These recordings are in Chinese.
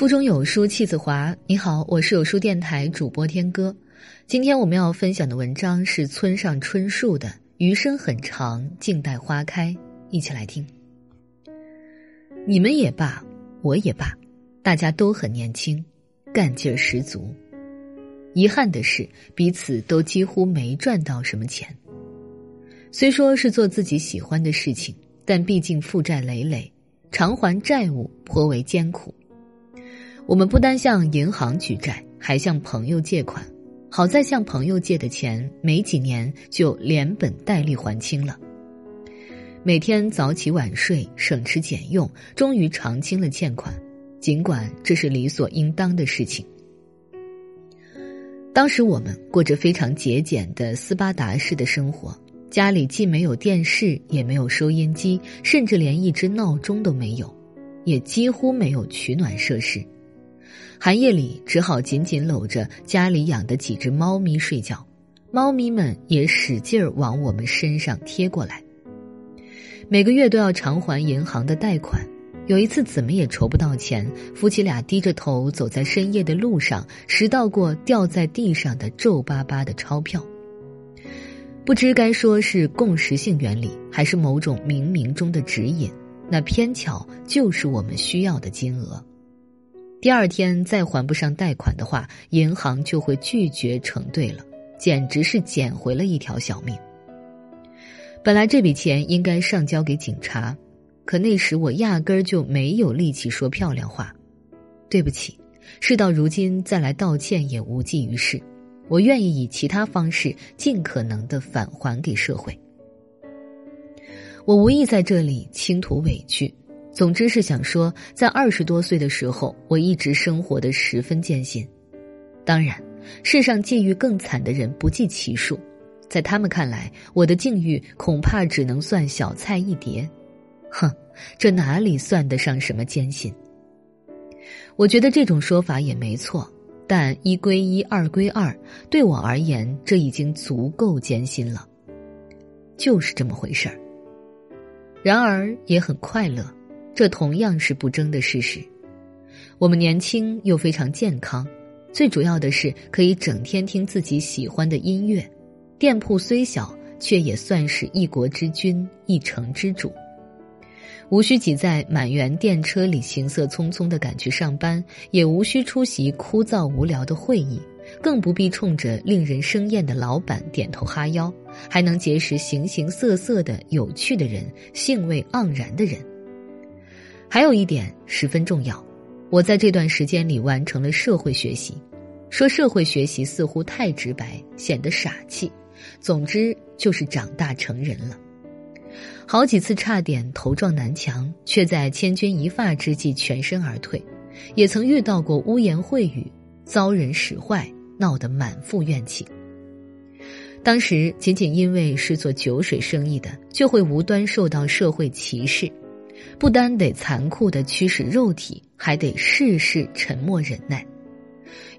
腹中有书气自华。你好，我是有书电台主播天歌。今天我们要分享的文章是村上春树的《余生很长，静待花开》，一起来听。你们也罢，我也罢，大家都很年轻，干劲儿十足。遗憾的是，彼此都几乎没赚到什么钱。虽说是做自己喜欢的事情，但毕竟负债累累，偿还债务颇为艰苦。我们不单向银行举债，还向朋友借款。好在向朋友借的钱，没几年就连本带利还清了。每天早起晚睡，省吃俭用，终于偿清了欠款。尽管这是理所应当的事情。当时我们过着非常节俭的斯巴达式的生活，家里既没有电视，也没有收音机，甚至连一只闹钟都没有，也几乎没有取暖设施。寒夜里，只好紧紧搂着家里养的几只猫咪睡觉，猫咪们也使劲儿往我们身上贴过来。每个月都要偿还银行的贷款，有一次怎么也筹不到钱，夫妻俩低着头走在深夜的路上，拾到过掉在地上的皱巴巴的钞票。不知该说是共识性原理，还是某种冥冥中的指引，那偏巧就是我们需要的金额。第二天再还不上贷款的话，银行就会拒绝承兑了，简直是捡回了一条小命。本来这笔钱应该上交给警察，可那时我压根儿就没有力气说漂亮话。对不起，事到如今再来道歉也无济于事，我愿意以其他方式尽可能的返还给社会。我无意在这里倾吐委屈。总之是想说，在二十多岁的时候，我一直生活的十分艰辛。当然，世上境遇更惨的人不计其数，在他们看来，我的境遇恐怕只能算小菜一碟。哼，这哪里算得上什么艰辛？我觉得这种说法也没错，但一归一，二归二，对我而言，这已经足够艰辛了。就是这么回事儿。然而也很快乐。这同样是不争的事实。我们年轻又非常健康，最主要的是可以整天听自己喜欢的音乐。店铺虽小，却也算是一国之君、一城之主。无需挤在满员电车里行色匆匆的赶去上班，也无需出席枯燥无聊的会议，更不必冲着令人生厌的老板点头哈腰，还能结识形形色色的有趣的人、兴味盎然的人。还有一点十分重要，我在这段时间里完成了社会学习。说社会学习似乎太直白，显得傻气。总之就是长大成人了。好几次差点头撞南墙，却在千钧一发之际全身而退。也曾遇到过污言秽语，遭人使坏，闹得满腹怨气。当时仅仅因为是做酒水生意的，就会无端受到社会歧视。不单得残酷的驱使肉体，还得事事沉默忍耐，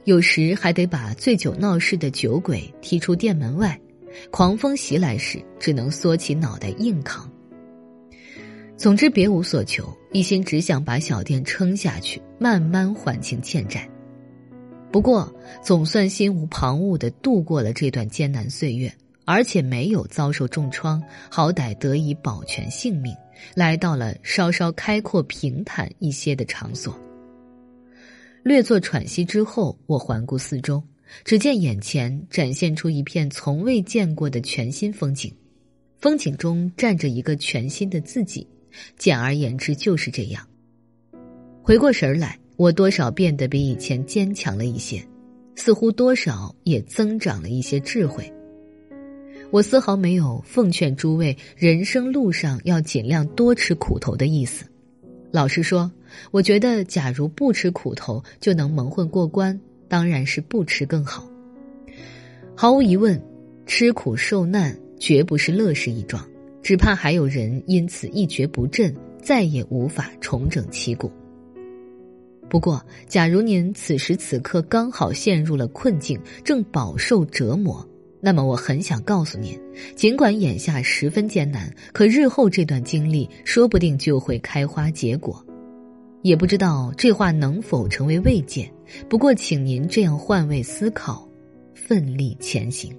有时还得把醉酒闹事的酒鬼踢出店门外。狂风袭来时，只能缩起脑袋硬扛。总之别无所求，一心只想把小店撑下去，慢慢还清欠债。不过总算心无旁骛的度过了这段艰难岁月。而且没有遭受重创，好歹得以保全性命，来到了稍稍开阔平坦一些的场所。略作喘息之后，我环顾四周，只见眼前展现出一片从未见过的全新风景，风景中站着一个全新的自己。简而言之，就是这样。回过神来，我多少变得比以前坚强了一些，似乎多少也增长了一些智慧。我丝毫没有奉劝诸位人生路上要尽量多吃苦头的意思。老实说，我觉得假如不吃苦头就能蒙混过关，当然是不吃更好。毫无疑问，吃苦受难绝不是乐事一桩，只怕还有人因此一蹶不振，再也无法重整旗鼓。不过，假如您此时此刻刚好陷入了困境，正饱受折磨。那么我很想告诉您，尽管眼下十分艰难，可日后这段经历说不定就会开花结果。也不知道这话能否成为慰藉。不过，请您这样换位思考，奋力前行。